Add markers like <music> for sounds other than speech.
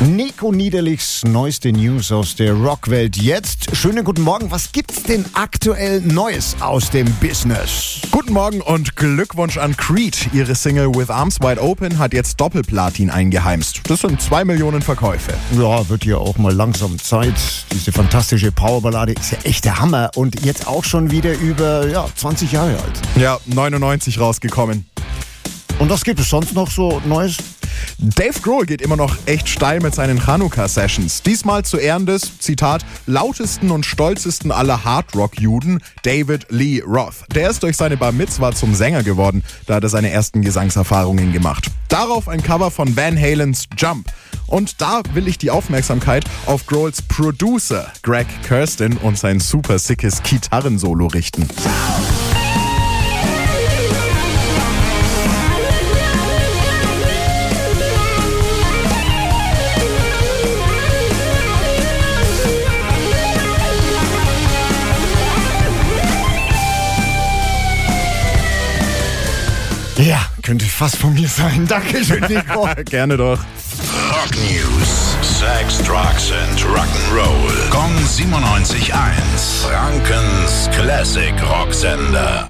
Nico Niederlichs neueste News aus der Rockwelt jetzt. Schönen guten Morgen. Was gibt's denn aktuell Neues aus dem Business? Guten Morgen und Glückwunsch an Creed. Ihre Single With Arms Wide Open hat jetzt Doppelplatin eingeheimst. Das sind zwei Millionen Verkäufe. Ja, wird ja auch mal langsam Zeit. Diese fantastische Powerballade ist ja echt der Hammer und jetzt auch schon wieder über ja, 20 Jahre alt. Ja, 99 rausgekommen. Und was gibt es sonst noch so Neues? Dave Grohl geht immer noch echt steil mit seinen Chanukka-Sessions. Diesmal zu Ehren des, Zitat, lautesten und stolzesten aller Hardrock-Juden, David Lee Roth. Der ist durch seine Bar Mitzwa zum Sänger geworden, da hat er seine ersten Gesangserfahrungen gemacht. Darauf ein Cover von Van Halens Jump. Und da will ich die Aufmerksamkeit auf Grohls Producer Greg Kirsten und sein super sickes Gitarrensolo richten. Ja, könnte fast von mir sein. <laughs> Dankeschön, Nico. <laughs> Gerne doch. Rock News. Sex, Drugs and Rock'n'Roll. Kong 97.1. Frankens Classic Rocksender.